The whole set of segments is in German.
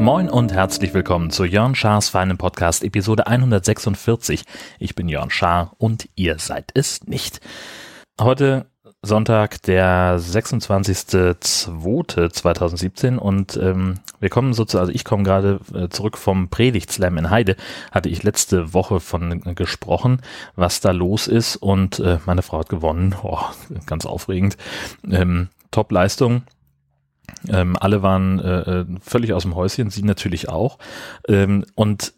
Moin und herzlich willkommen zu Jörn Schars feinem Podcast Episode 146. Ich bin Jörn Schaar und ihr seid es nicht. Heute Sonntag, der 26.02.2017 und ähm, wir kommen sozusagen, also ich komme gerade äh, zurück vom Predigtslam in Heide, hatte ich letzte Woche von äh, gesprochen, was da los ist und äh, meine Frau hat gewonnen, oh, ganz aufregend, ähm, Top-Leistung, ähm, alle waren äh, äh, völlig aus dem Häuschen, sie natürlich auch. Ähm, und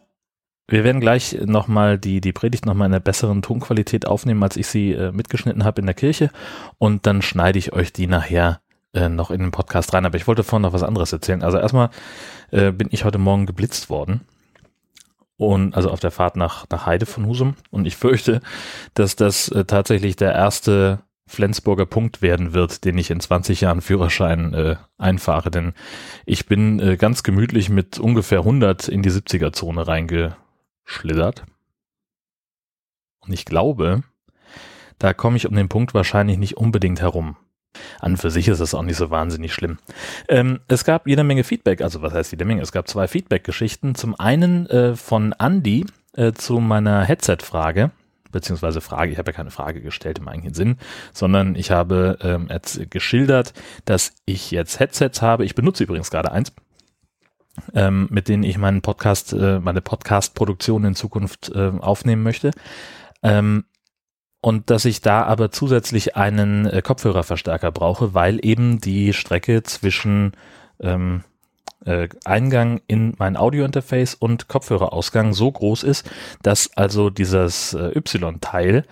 wir werden gleich nochmal die, die Predigt nochmal in einer besseren Tonqualität aufnehmen, als ich sie äh, mitgeschnitten habe in der Kirche. Und dann schneide ich euch die nachher äh, noch in den Podcast rein. Aber ich wollte vorhin noch was anderes erzählen. Also erstmal äh, bin ich heute Morgen geblitzt worden. Und also auf der Fahrt nach, nach Heide von Husum. Und ich fürchte, dass das äh, tatsächlich der erste Flensburger Punkt werden wird, den ich in 20 Jahren Führerschein äh, einfahre, denn ich bin äh, ganz gemütlich mit ungefähr 100 in die 70er Zone reingeschlittert. Und ich glaube, da komme ich um den Punkt wahrscheinlich nicht unbedingt herum. An für sich ist das auch nicht so wahnsinnig schlimm. Ähm, es gab jede Menge Feedback, also was heißt jede Menge? Es gab zwei Feedback-Geschichten. Zum einen äh, von Andy äh, zu meiner Headset-Frage beziehungsweise Frage, ich habe ja keine Frage gestellt im eigentlichen Sinn, sondern ich habe ähm, geschildert, dass ich jetzt Headsets habe. Ich benutze übrigens gerade eins, ähm, mit denen ich meinen Podcast, äh, meine Podcast-Produktion in Zukunft äh, aufnehmen möchte. Ähm, und dass ich da aber zusätzlich einen äh, Kopfhörerverstärker brauche, weil eben die Strecke zwischen ähm, äh, Eingang in mein Audiointerface und Kopfhörerausgang so groß ist, dass also dieses äh, Y-Teil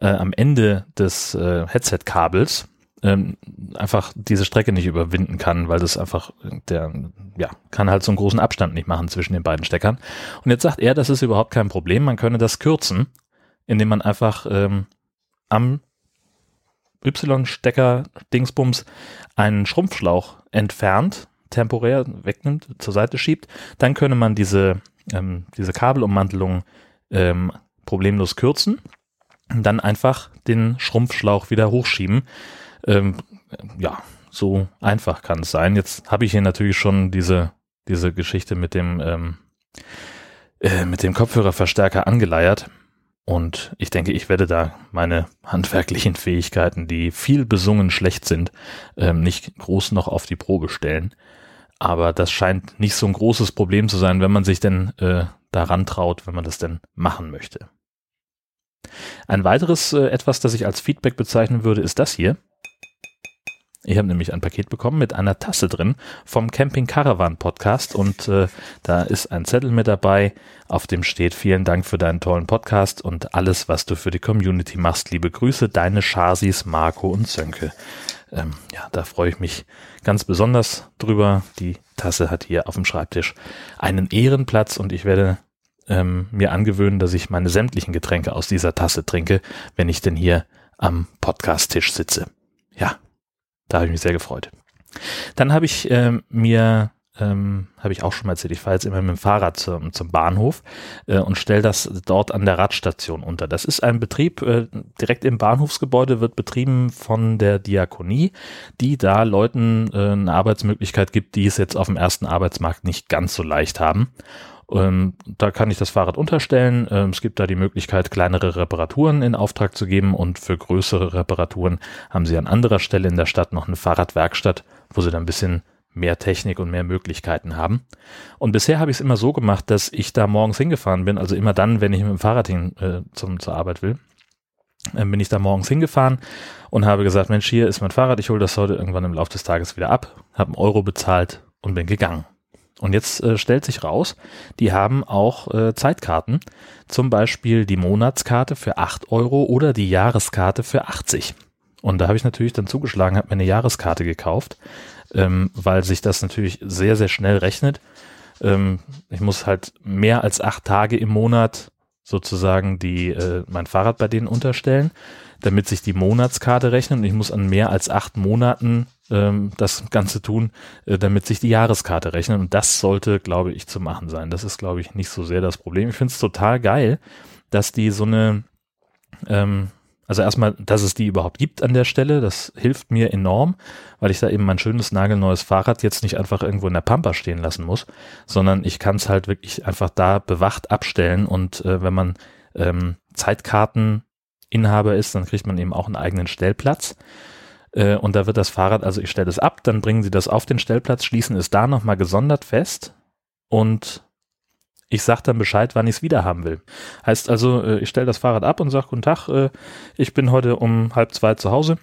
äh, am Ende des äh, Headset-Kabels ähm, einfach diese Strecke nicht überwinden kann, weil das einfach, der, ja, kann halt so einen großen Abstand nicht machen zwischen den beiden Steckern. Und jetzt sagt er, das ist überhaupt kein Problem, man könne das kürzen, indem man einfach ähm, am Y-Stecker Dingsbums einen Schrumpfschlauch entfernt temporär wegnimmt, zur Seite schiebt, dann könne man diese, ähm, diese Kabelummantelung ähm, problemlos kürzen und dann einfach den Schrumpfschlauch wieder hochschieben. Ähm, ja, so einfach kann es sein. Jetzt habe ich hier natürlich schon diese, diese Geschichte mit dem, ähm, äh, mit dem Kopfhörerverstärker angeleiert. Und ich denke, ich werde da meine handwerklichen Fähigkeiten, die viel besungen schlecht sind, ähm, nicht groß noch auf die Probe stellen. Aber das scheint nicht so ein großes Problem zu sein, wenn man sich denn äh, daran traut, wenn man das denn machen möchte. Ein weiteres äh, etwas, das ich als Feedback bezeichnen würde, ist das hier. Ich habe nämlich ein Paket bekommen mit einer Tasse drin vom Camping Caravan Podcast und äh, da ist ein Zettel mit dabei, auf dem steht vielen Dank für deinen tollen Podcast und alles, was du für die Community machst. Liebe Grüße, deine Chasis, Marco und Sönke ähm, ja, da freue ich mich ganz besonders drüber. Die Tasse hat hier auf dem Schreibtisch einen Ehrenplatz und ich werde ähm, mir angewöhnen, dass ich meine sämtlichen Getränke aus dieser Tasse trinke, wenn ich denn hier am Podcast-Tisch sitze. Da habe ich mich sehr gefreut. Dann habe ich ähm, mir ähm, habe ich auch schon mal erzählt, ich fahre jetzt immer mit dem Fahrrad zum, zum Bahnhof äh, und stelle das dort an der Radstation unter. Das ist ein Betrieb äh, direkt im Bahnhofsgebäude, wird betrieben von der Diakonie, die da Leuten äh, eine Arbeitsmöglichkeit gibt, die es jetzt auf dem ersten Arbeitsmarkt nicht ganz so leicht haben. Ähm, da kann ich das Fahrrad unterstellen. Ähm, es gibt da die Möglichkeit, kleinere Reparaturen in Auftrag zu geben und für größere Reparaturen haben sie an anderer Stelle in der Stadt noch eine Fahrradwerkstatt, wo sie dann ein bisschen mehr Technik und mehr Möglichkeiten haben. Und bisher habe ich es immer so gemacht, dass ich da morgens hingefahren bin, also immer dann, wenn ich mit dem Fahrrad hin äh, zum, zur Arbeit will, äh, bin ich da morgens hingefahren und habe gesagt, Mensch, hier ist mein Fahrrad, ich hole das heute irgendwann im Laufe des Tages wieder ab, habe einen Euro bezahlt und bin gegangen. Und jetzt äh, stellt sich raus, die haben auch äh, Zeitkarten, zum Beispiel die Monatskarte für 8 Euro oder die Jahreskarte für 80. Und da habe ich natürlich dann zugeschlagen, habe mir eine Jahreskarte gekauft, ähm, weil sich das natürlich sehr, sehr schnell rechnet. Ähm, ich muss halt mehr als acht Tage im Monat sozusagen die äh, mein Fahrrad bei denen unterstellen, damit sich die Monatskarte rechnet und ich muss an mehr als acht Monaten ähm, das Ganze tun, äh, damit sich die Jahreskarte rechnet und das sollte, glaube ich, zu machen sein. Das ist, glaube ich, nicht so sehr das Problem. Ich finde es total geil, dass die so eine, ähm, also erstmal, dass es die überhaupt gibt an der Stelle, das hilft mir enorm, weil ich da eben mein schönes nagelneues Fahrrad jetzt nicht einfach irgendwo in der Pampa stehen lassen muss, sondern ich kann es halt wirklich einfach da bewacht abstellen und äh, wenn man ähm, Zeitkarteninhaber ist, dann kriegt man eben auch einen eigenen Stellplatz. Äh, und da wird das Fahrrad, also ich stelle es ab, dann bringen sie das auf den Stellplatz, schließen es da nochmal gesondert fest und ich sage dann Bescheid, wann ich es wieder haben will. Heißt also, äh, ich stelle das Fahrrad ab und sage, guten Tag, äh, ich bin heute um halb zwei zu Hause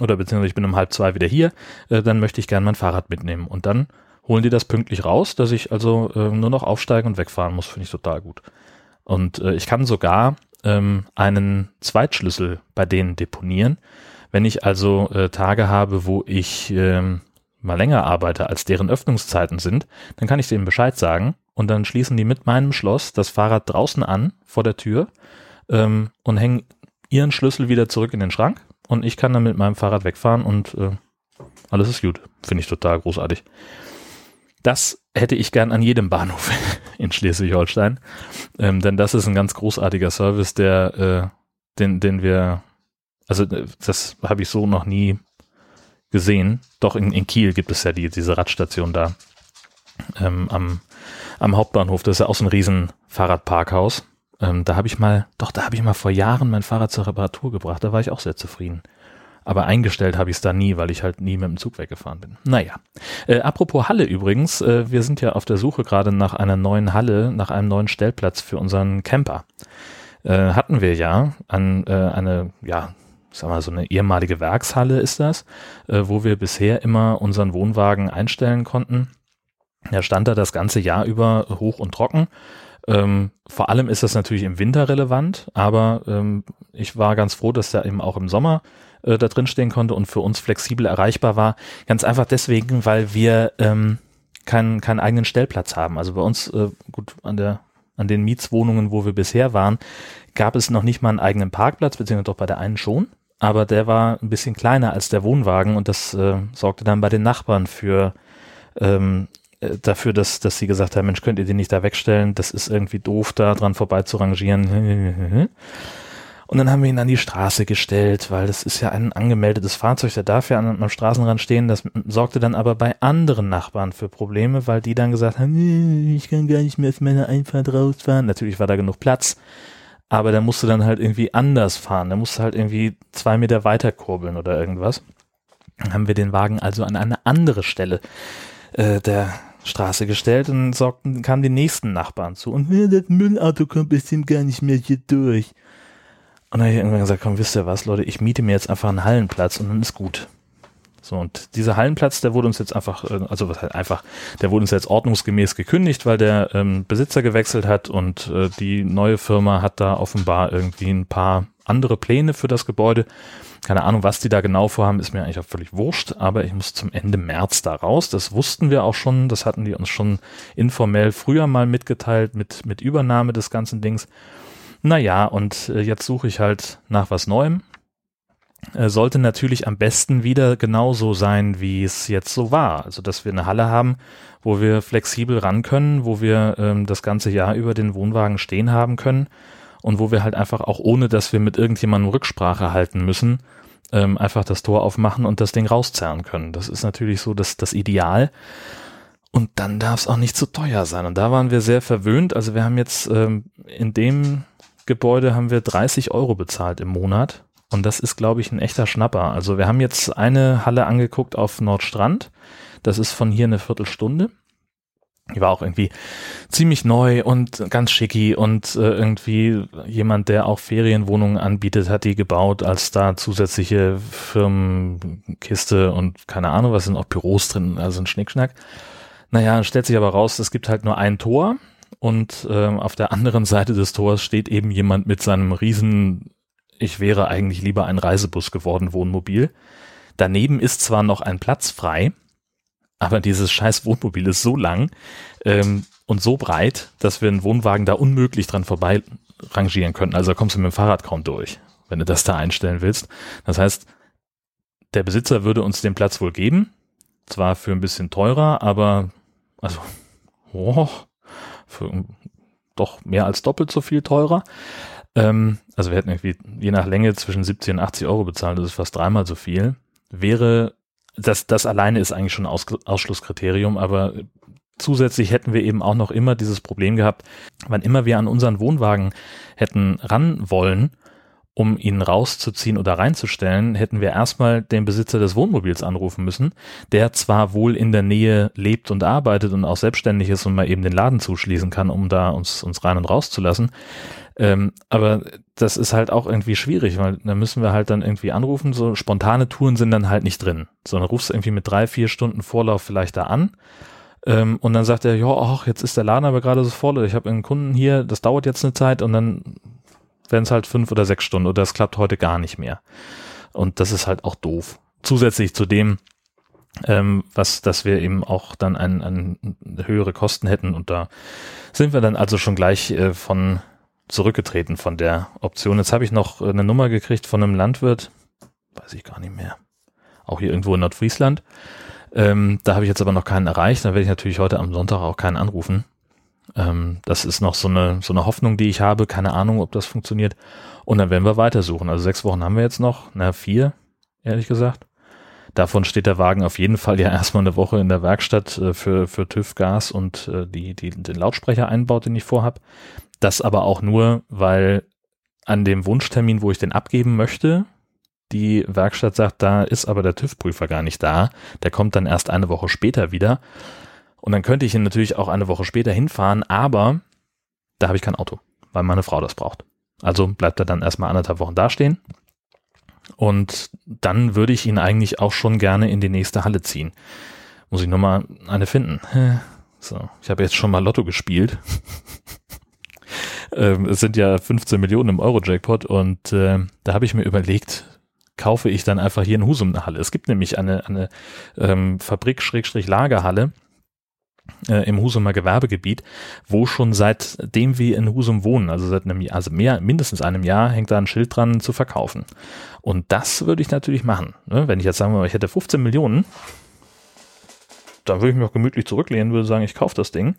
oder beziehungsweise ich bin um halb zwei wieder hier, dann möchte ich gerne mein Fahrrad mitnehmen. Und dann holen die das pünktlich raus, dass ich also nur noch aufsteigen und wegfahren muss, finde ich total gut. Und ich kann sogar ähm, einen Zweitschlüssel bei denen deponieren. Wenn ich also äh, Tage habe, wo ich ähm, mal länger arbeite, als deren Öffnungszeiten sind, dann kann ich denen Bescheid sagen und dann schließen die mit meinem Schloss das Fahrrad draußen an vor der Tür ähm, und hängen ihren Schlüssel wieder zurück in den Schrank und ich kann dann mit meinem Fahrrad wegfahren und äh, alles ist gut. Finde ich total großartig. Das hätte ich gern an jedem Bahnhof in Schleswig-Holstein, ähm, denn das ist ein ganz großartiger Service, der, äh, den, den wir, also äh, das habe ich so noch nie gesehen. Doch in, in Kiel gibt es ja die, diese Radstation da ähm, am, am Hauptbahnhof. Das ist ja auch so ein riesen Fahrradparkhaus. Ähm, da habe ich mal, doch, da habe ich mal vor Jahren mein Fahrrad zur Reparatur gebracht. Da war ich auch sehr zufrieden. Aber eingestellt habe ich es da nie, weil ich halt nie mit dem Zug weggefahren bin. Naja. Äh, apropos Halle übrigens, äh, wir sind ja auf der Suche gerade nach einer neuen Halle, nach einem neuen Stellplatz für unseren Camper. Äh, hatten wir ja an äh, eine, ja, sag mal, so eine ehemalige Werkshalle ist das, äh, wo wir bisher immer unseren Wohnwagen einstellen konnten. Da stand da das ganze Jahr über hoch und trocken. Ähm, vor allem ist das natürlich im Winter relevant, aber ähm, ich war ganz froh, dass der eben auch im Sommer äh, da drin stehen konnte und für uns flexibel erreichbar war. Ganz einfach deswegen, weil wir ähm, keinen, keinen eigenen Stellplatz haben. Also bei uns, äh, gut, an der an den Mietswohnungen, wo wir bisher waren, gab es noch nicht mal einen eigenen Parkplatz, beziehungsweise doch bei der einen schon aber der war ein bisschen kleiner als der Wohnwagen und das äh, sorgte dann bei den Nachbarn für ähm, äh, dafür, dass, dass sie gesagt haben, Mensch, könnt ihr den nicht da wegstellen? Das ist irgendwie doof, da dran vorbei zu rangieren. Und dann haben wir ihn an die Straße gestellt, weil das ist ja ein angemeldetes Fahrzeug, der darf ja am Straßenrand stehen. Das sorgte dann aber bei anderen Nachbarn für Probleme, weil die dann gesagt haben, ich kann gar nicht mehr aus meiner Einfahrt rausfahren. Natürlich war da genug Platz aber der musste dann halt irgendwie anders fahren. Der musste halt irgendwie zwei Meter weiter kurbeln oder irgendwas. Dann haben wir den Wagen also an eine andere Stelle äh, der Straße gestellt und sorgten, kamen die nächsten Nachbarn zu. Und das Müllauto kommt bestimmt gar nicht mehr hier durch. Und dann habe ich irgendwann gesagt, komm, wisst ihr was, Leute, ich miete mir jetzt einfach einen Hallenplatz und dann ist gut. So, und dieser Hallenplatz, der wurde uns jetzt einfach, äh, also was halt einfach, der wurde uns jetzt ordnungsgemäß gekündigt, weil der ähm, Besitzer gewechselt hat und äh, die neue Firma hat da offenbar irgendwie ein paar andere Pläne für das Gebäude. Keine Ahnung, was die da genau vorhaben, ist mir eigentlich auch völlig wurscht, aber ich muss zum Ende März da raus. Das wussten wir auch schon, das hatten die uns schon informell früher mal mitgeteilt mit, mit Übernahme des ganzen Dings. Naja, und äh, jetzt suche ich halt nach was Neuem äh, sollte natürlich am besten wieder genauso sein, wie es jetzt so war. Also, dass wir eine Halle haben, wo wir flexibel ran können, wo wir ähm, das ganze Jahr über den Wohnwagen stehen haben können und wo wir halt einfach auch ohne, dass wir mit irgendjemandem Rücksprache halten müssen, ähm, einfach das Tor aufmachen und das Ding rauszerren können. Das ist natürlich so das, das Ideal. Und dann darf es auch nicht zu teuer sein. Und da waren wir sehr verwöhnt. Also wir haben jetzt ähm, in dem Gebäude haben wir 30 Euro bezahlt im Monat und das ist, glaube ich, ein echter Schnapper. Also wir haben jetzt eine Halle angeguckt auf Nordstrand. Das ist von hier eine Viertelstunde. Die war auch irgendwie ziemlich neu und ganz schicki und äh, irgendwie jemand, der auch Ferienwohnungen anbietet, hat die gebaut, als da zusätzliche Firmenkiste und keine Ahnung, was sind auch Büros drin, also ein Schnickschnack. Naja, stellt sich aber raus, es gibt halt nur ein Tor und äh, auf der anderen Seite des Tors steht eben jemand mit seinem riesen ich wäre eigentlich lieber ein Reisebus geworden, Wohnmobil. Daneben ist zwar noch ein Platz frei, aber dieses scheiß Wohnmobil ist so lang ähm, und so breit, dass wir einen Wohnwagen da unmöglich dran vorbei rangieren könnten. Also kommst du mit dem Fahrrad kaum durch, wenn du das da einstellen willst. Das heißt, der Besitzer würde uns den Platz wohl geben, zwar für ein bisschen teurer, aber also oh, für doch mehr als doppelt so viel teurer. Ähm, also wir hätten irgendwie je nach Länge zwischen 70 und 80 Euro bezahlt, das ist fast dreimal so viel. Wäre, das, das alleine ist eigentlich schon Aus, Ausschlusskriterium, aber zusätzlich hätten wir eben auch noch immer dieses Problem gehabt, wann immer wir an unseren Wohnwagen hätten ran wollen, um ihn rauszuziehen oder reinzustellen, hätten wir erstmal den Besitzer des Wohnmobils anrufen müssen, der zwar wohl in der Nähe lebt und arbeitet und auch selbstständig ist und mal eben den Laden zuschließen kann, um da uns, uns rein und rauszulassen. Ähm, aber das ist halt auch irgendwie schwierig, weil da müssen wir halt dann irgendwie anrufen. So spontane Touren sind dann halt nicht drin, sondern rufst irgendwie mit drei, vier Stunden Vorlauf vielleicht da an. Ähm, und dann sagt er, ja, ach, jetzt ist der Laden aber gerade so voll. Ich habe einen Kunden hier, das dauert jetzt eine Zeit und dann werden es halt fünf oder sechs Stunden oder es klappt heute gar nicht mehr. Und das ist halt auch doof. Zusätzlich zu dem, ähm, was, dass wir eben auch dann ein, ein höhere Kosten hätten und da sind wir dann also schon gleich äh, von zurückgetreten von der Option. Jetzt habe ich noch eine Nummer gekriegt von einem Landwirt, weiß ich gar nicht mehr, auch hier irgendwo in Nordfriesland. Ähm, da habe ich jetzt aber noch keinen erreicht. Da werde ich natürlich heute am Sonntag auch keinen anrufen. Ähm, das ist noch so eine, so eine Hoffnung, die ich habe. Keine Ahnung, ob das funktioniert. Und dann werden wir weitersuchen. Also sechs Wochen haben wir jetzt noch. Na, vier, ehrlich gesagt. Davon steht der Wagen auf jeden Fall ja erstmal eine Woche in der Werkstatt äh, für, für TÜV Gas und äh, die, die, den Lautsprecher einbaut, den ich vorhab. Das aber auch nur, weil an dem Wunschtermin, wo ich den abgeben möchte, die Werkstatt sagt, da ist aber der TÜV-Prüfer gar nicht da. Der kommt dann erst eine Woche später wieder. Und dann könnte ich ihn natürlich auch eine Woche später hinfahren, aber da habe ich kein Auto, weil meine Frau das braucht. Also bleibt er dann erstmal anderthalb Wochen dastehen. Und dann würde ich ihn eigentlich auch schon gerne in die nächste Halle ziehen. Muss ich nur mal eine finden. So, ich habe jetzt schon mal Lotto gespielt. ähm, es sind ja 15 Millionen im Euro-Jackpot und äh, da habe ich mir überlegt, kaufe ich dann einfach hier in Husum eine Halle. Es gibt nämlich eine, eine ähm, Fabrik-Lagerhalle, äh, im Husumer Gewerbegebiet, wo schon seitdem wir in Husum wohnen, also seit einem Jahr, also mehr, mindestens einem Jahr, hängt da ein Schild dran zu verkaufen. Und das würde ich natürlich machen. Ne? Wenn ich jetzt sagen würde, ich hätte 15 Millionen, dann würde ich mich auch gemütlich zurücklehnen, würde sagen, ich kaufe das Ding,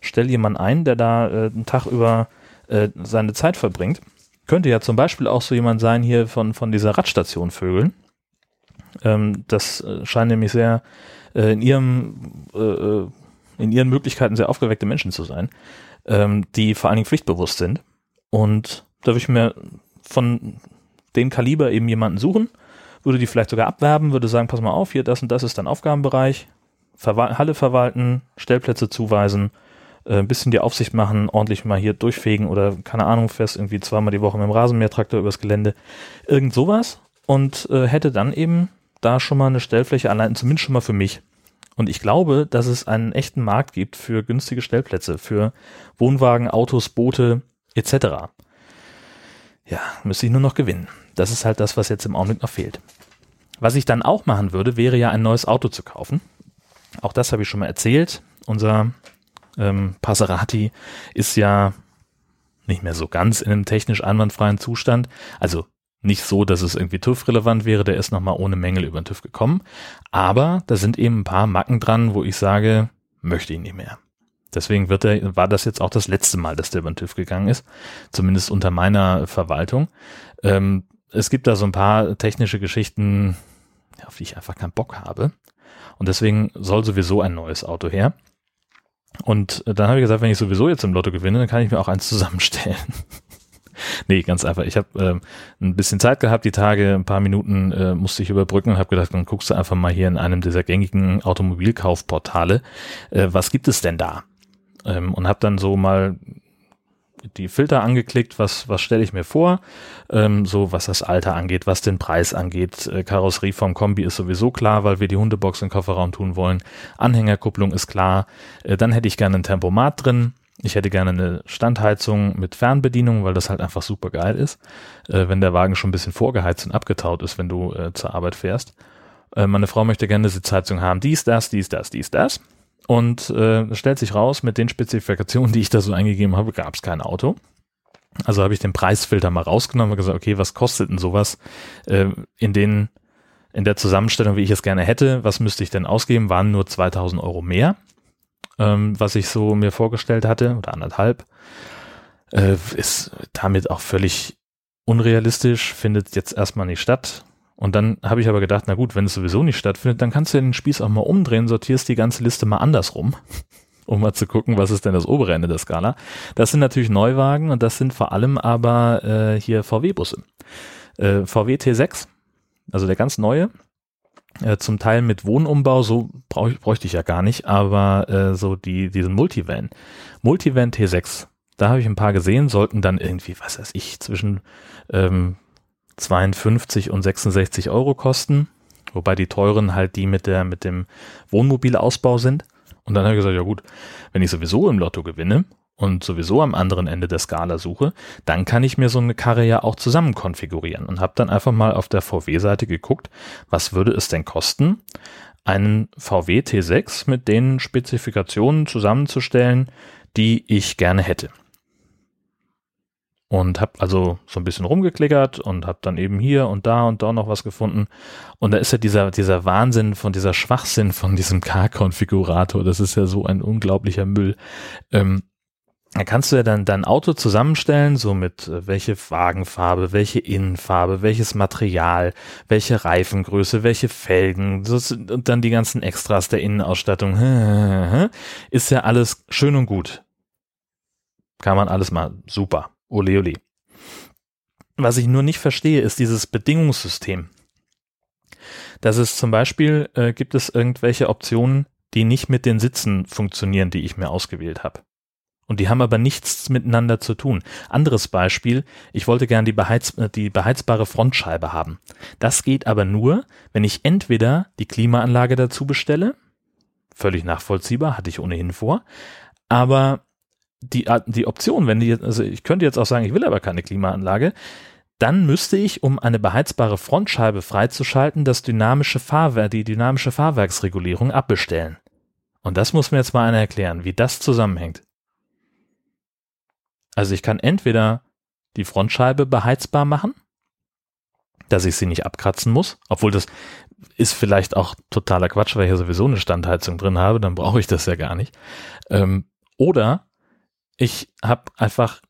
stelle jemanden ein, der da äh, einen Tag über äh, seine Zeit verbringt. Könnte ja zum Beispiel auch so jemand sein hier von, von dieser Radstation Vögeln. Ähm, das äh, scheint nämlich sehr äh, in ihrem äh, äh in ihren Möglichkeiten sehr aufgeweckte Menschen zu sein, ähm, die vor allen Dingen pflichtbewusst sind. Und da würde ich mir von dem Kaliber eben jemanden suchen, würde die vielleicht sogar abwerben, würde sagen, pass mal auf, hier, das und das ist dein Aufgabenbereich, Verwal Halle verwalten, Stellplätze zuweisen, äh, ein bisschen die Aufsicht machen, ordentlich mal hier durchfegen oder keine Ahnung, fest irgendwie zweimal die Woche mit dem Rasenmähertraktor übers Gelände, irgend sowas und äh, hätte dann eben da schon mal eine Stellfläche allein, zumindest schon mal für mich. Und ich glaube, dass es einen echten Markt gibt für günstige Stellplätze, für Wohnwagen, Autos, Boote etc. Ja, müsste ich nur noch gewinnen. Das ist halt das, was jetzt im Augenblick noch fehlt. Was ich dann auch machen würde, wäre ja ein neues Auto zu kaufen. Auch das habe ich schon mal erzählt. Unser ähm, Passerati ist ja nicht mehr so ganz in einem technisch einwandfreien Zustand. Also nicht so, dass es irgendwie TÜV-relevant wäre, der ist nochmal ohne Mängel über den TÜV gekommen. Aber da sind eben ein paar Macken dran, wo ich sage, möchte ich nicht mehr. Deswegen wird er, war das jetzt auch das letzte Mal, dass der über den TÜV gegangen ist. Zumindest unter meiner Verwaltung. Ähm, es gibt da so ein paar technische Geschichten, auf die ich einfach keinen Bock habe. Und deswegen soll sowieso ein neues Auto her. Und dann habe ich gesagt, wenn ich sowieso jetzt im Lotto gewinne, dann kann ich mir auch eins zusammenstellen. nee, ganz einfach. Ich habe ähm, ein bisschen Zeit gehabt, die Tage, ein paar Minuten äh, musste ich überbrücken und habe gedacht, dann guckst du einfach mal hier in einem dieser gängigen Automobilkaufportale, äh, was gibt es denn da? Ähm, und habe dann so mal die Filter angeklickt, was, was stelle ich mir vor, ähm, so was das Alter angeht, was den Preis angeht. Äh, Karosserie vom Kombi ist sowieso klar, weil wir die Hundebox den Kofferraum tun wollen. Anhängerkupplung ist klar. Äh, dann hätte ich gerne ein Tempomat drin. Ich hätte gerne eine Standheizung mit Fernbedienung, weil das halt einfach super geil ist, äh, wenn der Wagen schon ein bisschen vorgeheizt und abgetaut ist, wenn du äh, zur Arbeit fährst. Äh, meine Frau möchte gerne eine Sitzheizung haben. Dies, das, dies, das, dies, das. Und äh, stellt sich raus, mit den Spezifikationen, die ich da so eingegeben habe, gab es kein Auto. Also habe ich den Preisfilter mal rausgenommen und gesagt, okay, was kostet denn sowas äh, in den in der Zusammenstellung, wie ich es gerne hätte, was müsste ich denn ausgeben, waren nur 2000 Euro mehr ähm, was ich so mir vorgestellt hatte, oder anderthalb, äh, ist damit auch völlig unrealistisch, findet jetzt erstmal nicht statt. Und dann habe ich aber gedacht, na gut, wenn es sowieso nicht stattfindet, dann kannst du den Spieß auch mal umdrehen, sortierst die ganze Liste mal andersrum, um mal zu gucken, was ist denn das obere Ende der Skala. Das sind natürlich Neuwagen und das sind vor allem aber äh, hier VW-Busse. Äh, VW T6, also der ganz neue, äh, zum Teil mit Wohnumbau, so brauch, bräuchte ich ja gar nicht, aber äh, so die, diesen Multivan. Multivan T6, da habe ich ein paar gesehen, sollten dann irgendwie, was weiß ich, zwischen ähm, 52 und 66 Euro kosten, wobei die teuren halt die mit der, mit dem Wohnmobilausbau sind. Und dann habe ich gesagt, ja gut, wenn ich sowieso im Lotto gewinne und sowieso am anderen Ende der Skala suche, dann kann ich mir so eine Karre ja auch zusammen konfigurieren und habe dann einfach mal auf der VW-Seite geguckt, was würde es denn kosten, einen VW T6 mit den Spezifikationen zusammenzustellen, die ich gerne hätte und habe also so ein bisschen rumgeklickert und habe dann eben hier und da und da noch was gefunden. Und da ist ja dieser, dieser Wahnsinn von dieser Schwachsinn von diesem Car-Konfigurator. Das ist ja so ein unglaublicher Müll. Ähm, da kannst du ja dann dein Auto zusammenstellen, so mit äh, welche Wagenfarbe, welche Innenfarbe, welches Material, welche Reifengröße, welche Felgen und dann die ganzen Extras der Innenausstattung. Ist ja alles schön und gut. Kann man alles mal super. Ole, ole. Was ich nur nicht verstehe, ist dieses Bedingungssystem. Dass es zum Beispiel äh, gibt es irgendwelche Optionen, die nicht mit den Sitzen funktionieren, die ich mir ausgewählt habe. Und die haben aber nichts miteinander zu tun. Anderes Beispiel, ich wollte gern die, beheiz äh, die beheizbare Frontscheibe haben. Das geht aber nur, wenn ich entweder die Klimaanlage dazu bestelle, völlig nachvollziehbar, hatte ich ohnehin vor, aber die, die Option, wenn die also ich könnte jetzt auch sagen, ich will aber keine Klimaanlage, dann müsste ich, um eine beheizbare Frontscheibe freizuschalten, das dynamische Fahrwerk, die dynamische Fahrwerksregulierung abbestellen. Und das muss mir jetzt mal einer erklären, wie das zusammenhängt. Also ich kann entweder die Frontscheibe beheizbar machen, dass ich sie nicht abkratzen muss, obwohl das ist vielleicht auch totaler Quatsch, weil ich ja sowieso eine Standheizung drin habe, dann brauche ich das ja gar nicht. Ähm, oder ich habe einfach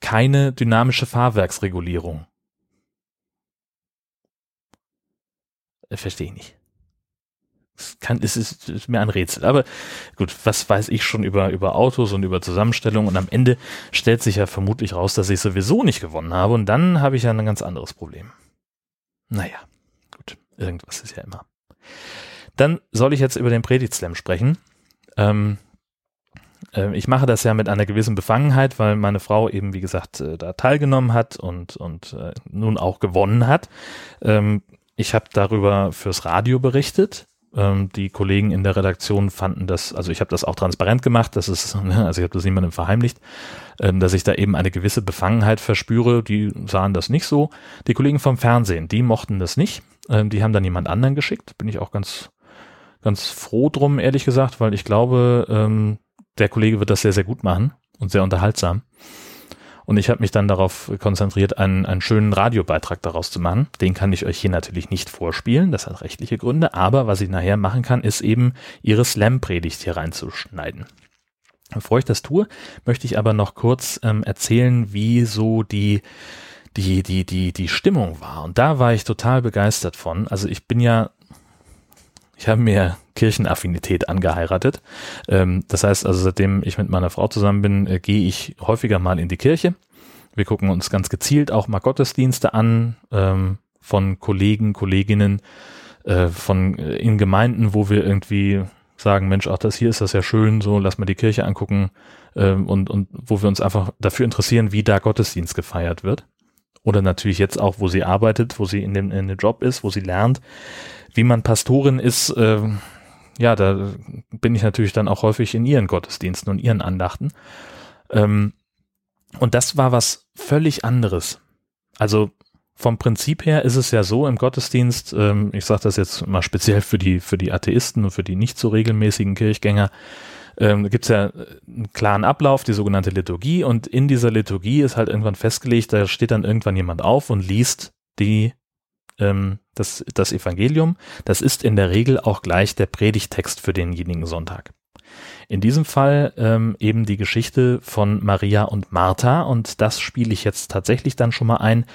keine dynamische Fahrwerksregulierung. Äh, verstehe ich nicht. Kann, es ist, ist, mir ein Rätsel. Aber gut, was weiß ich schon über, über Autos und über Zusammenstellung und am Ende stellt sich ja vermutlich raus, dass ich sowieso nicht gewonnen habe und dann habe ich ja ein ganz anderes Problem. Naja, gut, irgendwas ist ja immer. Dann soll ich jetzt über den Predigt-Slam sprechen. Ähm, äh, ich mache das ja mit einer gewissen Befangenheit, weil meine Frau eben, wie gesagt, äh, da teilgenommen hat und, und äh, nun auch gewonnen hat. Ähm, ich habe darüber fürs Radio berichtet. Ähm, die Kollegen in der Redaktion fanden das, also ich habe das auch transparent gemacht, das ist, ne, also ich habe das niemandem verheimlicht, ähm, dass ich da eben eine gewisse Befangenheit verspüre. Die sahen das nicht so. Die Kollegen vom Fernsehen, die mochten das nicht. Ähm, die haben dann jemand anderen geschickt. Bin ich auch ganz, ganz froh drum, ehrlich gesagt, weil ich glaube, der Kollege wird das sehr, sehr gut machen und sehr unterhaltsam. Und ich habe mich dann darauf konzentriert, einen, einen schönen Radiobeitrag daraus zu machen. Den kann ich euch hier natürlich nicht vorspielen, das hat rechtliche Gründe, aber was ich nachher machen kann, ist eben ihre Slam-Predigt hier reinzuschneiden. Bevor ich das tue, möchte ich aber noch kurz ähm, erzählen, wie so die, die, die, die, die Stimmung war. Und da war ich total begeistert von. Also ich bin ja ich habe mir Kirchenaffinität angeheiratet. Ähm, das heißt also, seitdem ich mit meiner Frau zusammen bin, äh, gehe ich häufiger mal in die Kirche. Wir gucken uns ganz gezielt auch mal Gottesdienste an ähm, von Kollegen, Kolleginnen, äh, von äh, in Gemeinden, wo wir irgendwie sagen, Mensch, ach, das hier ist das ja schön, so lass mal die Kirche angucken ähm, und, und wo wir uns einfach dafür interessieren, wie da Gottesdienst gefeiert wird. Oder natürlich jetzt auch, wo sie arbeitet, wo sie in dem, in dem Job ist, wo sie lernt, wie man Pastorin ist, äh, ja, da bin ich natürlich dann auch häufig in ihren Gottesdiensten und ihren Andachten. Ähm, und das war was völlig anderes. Also vom Prinzip her ist es ja so im Gottesdienst, ähm, ich sage das jetzt mal speziell für die, für die Atheisten und für die nicht so regelmäßigen Kirchgänger, ähm, gibt es ja einen klaren Ablauf, die sogenannte Liturgie, und in dieser Liturgie ist halt irgendwann festgelegt, da steht dann irgendwann jemand auf und liest die ähm, das, das Evangelium, das ist in der Regel auch gleich der Predigtext für denjenigen Sonntag. In diesem Fall ähm, eben die Geschichte von Maria und Martha und das spiele ich jetzt tatsächlich dann schon mal ein,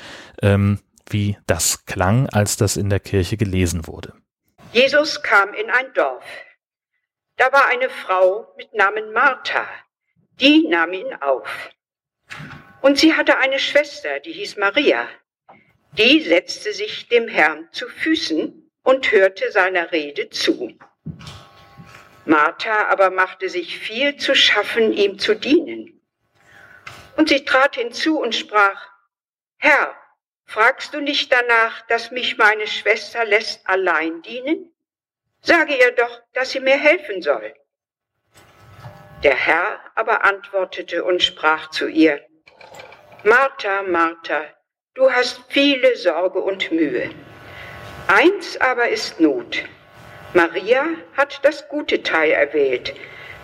ähm, wie das klang, als das in der Kirche gelesen wurde. Jesus kam in ein Dorf. Da war eine Frau mit Namen Martha, die nahm ihn auf. Und sie hatte eine Schwester, die hieß Maria. Die setzte sich dem Herrn zu Füßen und hörte seiner Rede zu. Martha aber machte sich viel zu schaffen, ihm zu dienen. Und sie trat hinzu und sprach, Herr, fragst du nicht danach, dass mich meine Schwester lässt allein dienen? Sage ihr doch, dass sie mir helfen soll. Der Herr aber antwortete und sprach zu ihr, Martha, Martha, du hast viele Sorge und Mühe. Eins aber ist Not. Maria hat das gute Teil erwählt.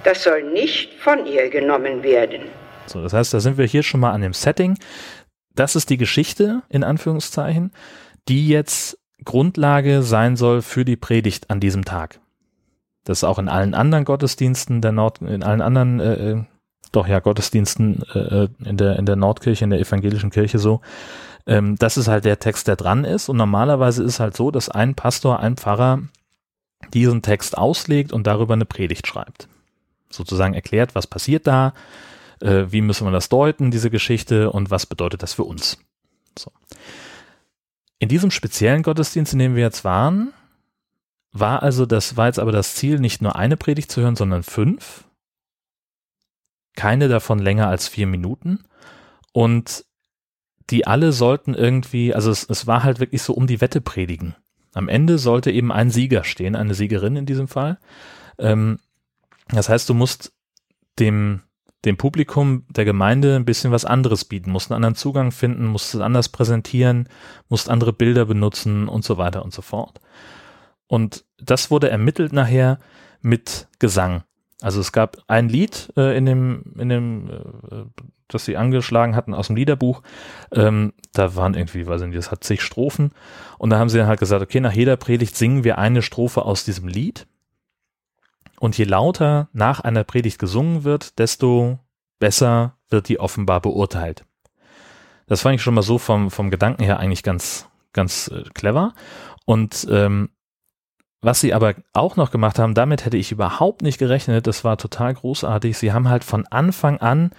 Das soll nicht von ihr genommen werden. So, das heißt, da sind wir hier schon mal an dem Setting. Das ist die Geschichte, in Anführungszeichen, die jetzt Grundlage sein soll für die Predigt an diesem Tag. Das ist auch in allen anderen Gottesdiensten der Nord, in allen anderen, äh, äh doch ja, Gottesdiensten äh, äh, in der, in der Nordkirche, in der evangelischen Kirche so. Ähm, das ist halt der Text, der dran ist. Und normalerweise ist halt so, dass ein Pastor, ein Pfarrer diesen Text auslegt und darüber eine Predigt schreibt. Sozusagen erklärt, was passiert da, äh, wie müssen wir das deuten, diese Geschichte und was bedeutet das für uns. So. In diesem speziellen Gottesdienst, in dem wir jetzt waren, war also das, war jetzt aber das Ziel, nicht nur eine Predigt zu hören, sondern fünf. Keine davon länger als vier Minuten. Und die alle sollten irgendwie, also es, es war halt wirklich so um die Wette predigen. Am Ende sollte eben ein Sieger stehen, eine Siegerin in diesem Fall. Ähm, das heißt, du musst dem, dem Publikum der Gemeinde ein bisschen was anderes bieten, musst einen anderen Zugang finden, musst es anders präsentieren, musst andere Bilder benutzen und so weiter und so fort. Und das wurde ermittelt nachher mit Gesang. Also es gab ein Lied äh, in dem, in dem, äh, das sie angeschlagen hatten aus dem Liederbuch. Ähm, da waren irgendwie, weiß ich nicht, das hat zig Strophen. Und da haben sie dann halt gesagt, okay, nach jeder Predigt singen wir eine Strophe aus diesem Lied. Und je lauter nach einer Predigt gesungen wird, desto besser wird die offenbar beurteilt. Das fand ich schon mal so vom, vom Gedanken her eigentlich ganz, ganz äh, clever. Und ähm, was sie aber auch noch gemacht haben, damit hätte ich überhaupt nicht gerechnet, das war total großartig. Sie haben halt von Anfang an,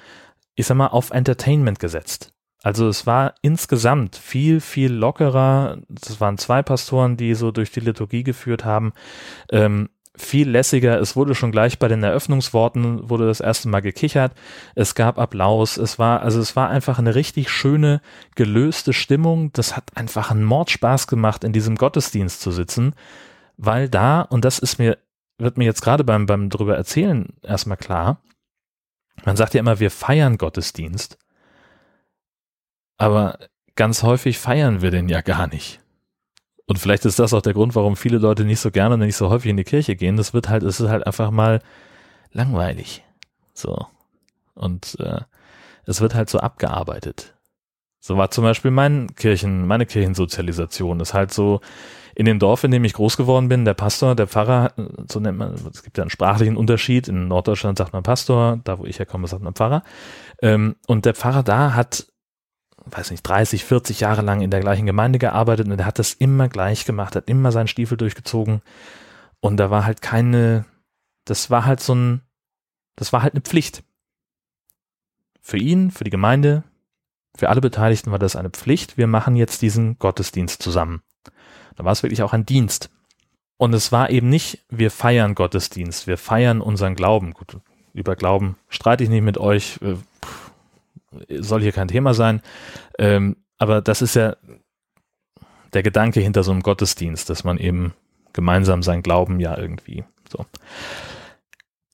ich sag mal, auf Entertainment gesetzt. Also es war insgesamt viel, viel lockerer. Es waren zwei Pastoren, die so durch die Liturgie geführt haben. Ähm, viel lässiger. Es wurde schon gleich bei den Eröffnungsworten wurde das erste Mal gekichert. Es gab Applaus. Es war, also es war einfach eine richtig schöne, gelöste Stimmung. Das hat einfach einen Mordspaß gemacht, in diesem Gottesdienst zu sitzen weil da, und das ist mir, wird mir jetzt gerade beim, beim drüber erzählen erstmal klar, man sagt ja immer, wir feiern Gottesdienst, aber ganz häufig feiern wir den ja gar nicht. Und vielleicht ist das auch der Grund, warum viele Leute nicht so gerne und nicht so häufig in die Kirche gehen. Das wird halt, es ist halt einfach mal langweilig. So. Und äh, es wird halt so abgearbeitet. So war zum Beispiel mein Kirchen, meine Kirchensozialisation. Ist halt so, in dem Dorf, in dem ich groß geworden bin, der Pastor, der Pfarrer, so nennt man, es gibt ja einen sprachlichen Unterschied. In Norddeutschland sagt man Pastor, da wo ich herkomme, sagt man Pfarrer. Ähm, und der Pfarrer da hat, weiß nicht, 30, 40 Jahre lang in der gleichen Gemeinde gearbeitet und er hat das immer gleich gemacht, hat immer seinen Stiefel durchgezogen. Und da war halt keine, das war halt so ein, das war halt eine Pflicht. Für ihn, für die Gemeinde, für alle Beteiligten war das eine Pflicht. Wir machen jetzt diesen Gottesdienst zusammen. Da war es wirklich auch ein Dienst. Und es war eben nicht, wir feiern Gottesdienst, wir feiern unseren Glauben. Gut, über Glauben streite ich nicht mit euch, äh, soll hier kein Thema sein. Ähm, aber das ist ja der Gedanke hinter so einem Gottesdienst, dass man eben gemeinsam sein Glauben ja irgendwie so.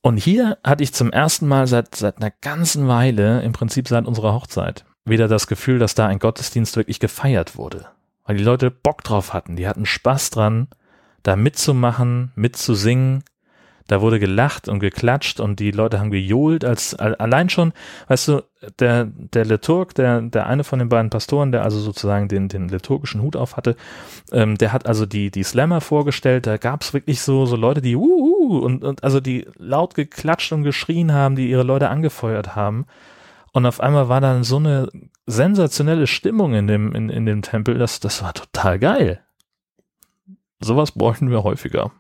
Und hier hatte ich zum ersten Mal seit, seit einer ganzen Weile, im Prinzip seit unserer Hochzeit, wieder das Gefühl, dass da ein Gottesdienst wirklich gefeiert wurde weil die Leute Bock drauf hatten. Die hatten Spaß dran, da mitzumachen, mitzusingen. Da wurde gelacht und geklatscht und die Leute haben gejohlt, als allein schon, weißt du, der, der Liturg, der, der eine von den beiden Pastoren, der also sozusagen den, den liturgischen Hut auf hatte, ähm, der hat also die, die Slammer vorgestellt, da gab es wirklich so, so Leute, die uh, und, und also die laut geklatscht und geschrien haben, die ihre Leute angefeuert haben. Und auf einmal war dann so eine sensationelle Stimmung in dem, in, in dem Tempel, das, das war total geil. Sowas bräuchten wir häufiger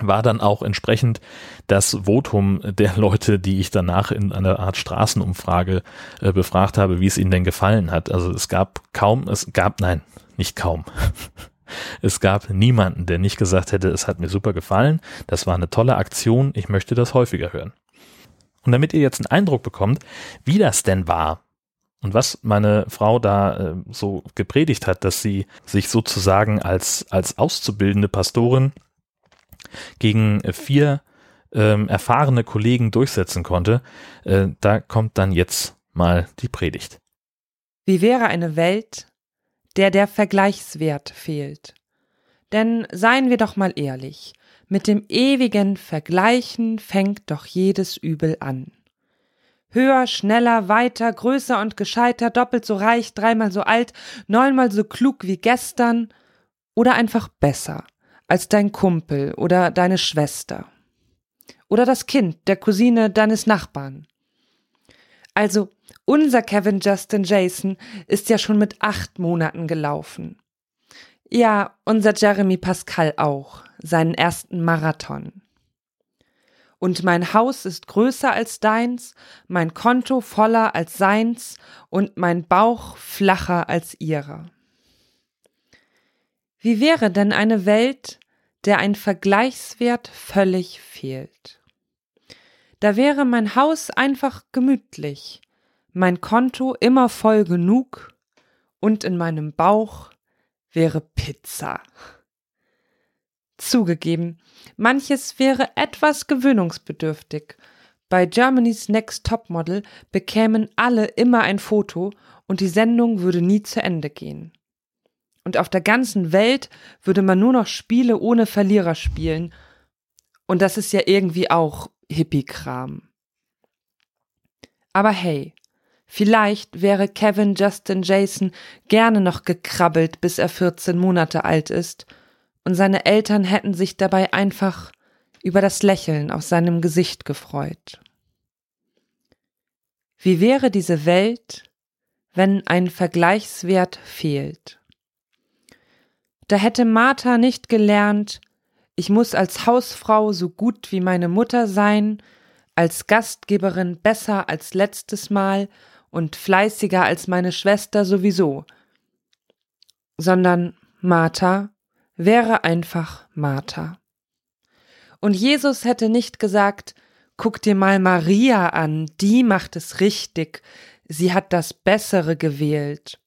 war dann auch entsprechend das Votum der Leute, die ich danach in einer Art Straßenumfrage äh, befragt habe, wie es ihnen denn gefallen hat. Also es gab kaum, es gab, nein, nicht kaum. es gab niemanden, der nicht gesagt hätte, es hat mir super gefallen, das war eine tolle Aktion, ich möchte das häufiger hören. Und damit ihr jetzt einen Eindruck bekommt, wie das denn war und was meine Frau da äh, so gepredigt hat, dass sie sich sozusagen als, als auszubildende Pastorin gegen vier ähm, erfahrene Kollegen durchsetzen konnte, äh, da kommt dann jetzt mal die Predigt. Wie wäre eine Welt, der der Vergleichswert fehlt? Denn seien wir doch mal ehrlich, mit dem ewigen Vergleichen fängt doch jedes Übel an. Höher, schneller, weiter, größer und gescheiter, doppelt so reich, dreimal so alt, neunmal so klug wie gestern oder einfach besser als dein Kumpel oder deine Schwester oder das Kind der Cousine deines Nachbarn. Also, unser Kevin Justin Jason ist ja schon mit acht Monaten gelaufen. Ja, unser Jeremy Pascal auch, seinen ersten Marathon. Und mein Haus ist größer als deins, mein Konto voller als seins und mein Bauch flacher als ihrer. Wie wäre denn eine Welt, der ein Vergleichswert völlig fehlt. Da wäre mein Haus einfach gemütlich, mein Konto immer voll genug und in meinem Bauch wäre Pizza. Zugegeben, manches wäre etwas gewöhnungsbedürftig. Bei Germany's Next Topmodel bekämen alle immer ein Foto und die Sendung würde nie zu Ende gehen. Und auf der ganzen Welt würde man nur noch Spiele ohne Verlierer spielen. Und das ist ja irgendwie auch Hippie-Kram. Aber hey, vielleicht wäre Kevin Justin Jason gerne noch gekrabbelt, bis er 14 Monate alt ist, und seine Eltern hätten sich dabei einfach über das Lächeln auf seinem Gesicht gefreut. Wie wäre diese Welt, wenn ein Vergleichswert fehlt? Da hätte Martha nicht gelernt, ich muss als Hausfrau so gut wie meine Mutter sein, als Gastgeberin besser als letztes Mal und fleißiger als meine Schwester sowieso, sondern Martha wäre einfach Martha. Und Jesus hätte nicht gesagt, guck dir mal Maria an, die macht es richtig, sie hat das Bessere gewählt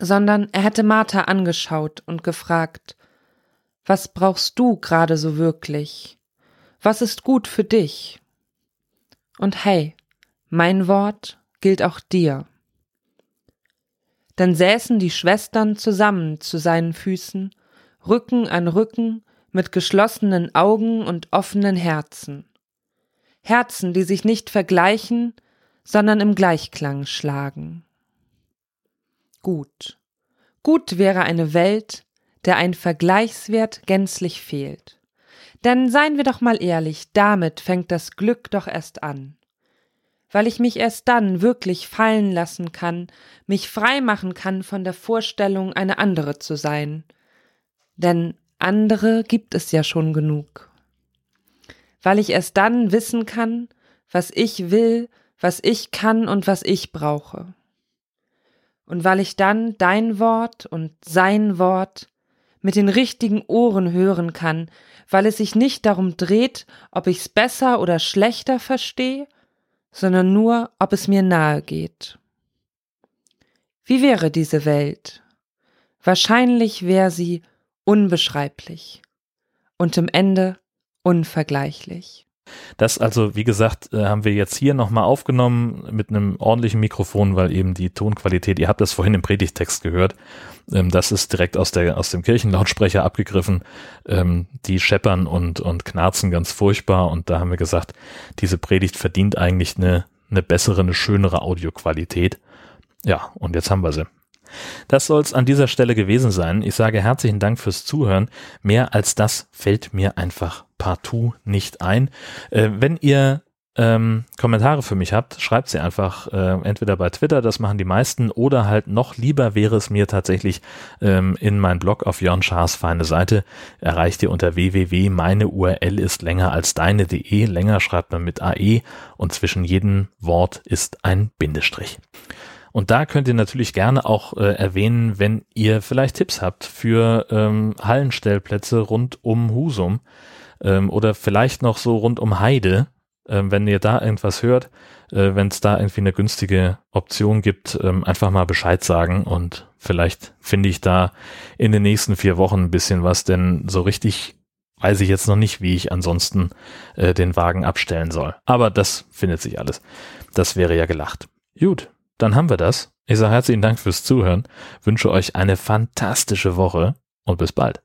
sondern er hätte Martha angeschaut und gefragt, was brauchst du gerade so wirklich? Was ist gut für dich? Und hey, mein Wort gilt auch dir. Dann säßen die Schwestern zusammen zu seinen Füßen, Rücken an Rücken, mit geschlossenen Augen und offenen Herzen. Herzen, die sich nicht vergleichen, sondern im Gleichklang schlagen gut. Gut wäre eine Welt, der ein Vergleichswert gänzlich fehlt. Denn seien wir doch mal ehrlich, damit fängt das Glück doch erst an. Weil ich mich erst dann wirklich fallen lassen kann, mich frei machen kann von der Vorstellung, eine andere zu sein. Denn andere gibt es ja schon genug. Weil ich erst dann wissen kann, was ich will, was ich kann und was ich brauche und weil ich dann dein Wort und sein Wort mit den richtigen Ohren hören kann, weil es sich nicht darum dreht, ob ich's besser oder schlechter verstehe, sondern nur, ob es mir nahe geht. Wie wäre diese Welt? Wahrscheinlich wäre sie unbeschreiblich und im Ende unvergleichlich. Das also, wie gesagt, äh, haben wir jetzt hier nochmal aufgenommen mit einem ordentlichen Mikrofon, weil eben die Tonqualität, ihr habt das vorhin im Predigtext gehört, ähm, das ist direkt aus, der, aus dem Kirchenlautsprecher abgegriffen. Ähm, die scheppern und, und knarzen ganz furchtbar und da haben wir gesagt, diese Predigt verdient eigentlich eine, eine bessere, eine schönere Audioqualität. Ja, und jetzt haben wir sie. Das soll es an dieser Stelle gewesen sein. Ich sage herzlichen Dank fürs Zuhören. Mehr als das fällt mir einfach partout nicht ein. Äh, wenn ihr ähm, Kommentare für mich habt, schreibt sie einfach äh, entweder bei Twitter, das machen die meisten, oder halt noch lieber wäre es mir tatsächlich ähm, in mein Blog auf Jörn Schaas feine Seite. Erreicht ihr unter www. Ist länger als deine.de. Länger schreibt man mit AE und zwischen jedem Wort ist ein Bindestrich. Und da könnt ihr natürlich gerne auch äh, erwähnen, wenn ihr vielleicht Tipps habt für ähm, Hallenstellplätze rund um Husum ähm, oder vielleicht noch so rund um Heide, ähm, wenn ihr da irgendwas hört, äh, wenn es da irgendwie eine günstige Option gibt, ähm, einfach mal Bescheid sagen und vielleicht finde ich da in den nächsten vier Wochen ein bisschen was, denn so richtig weiß ich jetzt noch nicht, wie ich ansonsten äh, den Wagen abstellen soll. Aber das findet sich alles. Das wäre ja gelacht. Gut, dann haben wir das. Ich sage herzlichen Dank fürs Zuhören, wünsche euch eine fantastische Woche und bis bald.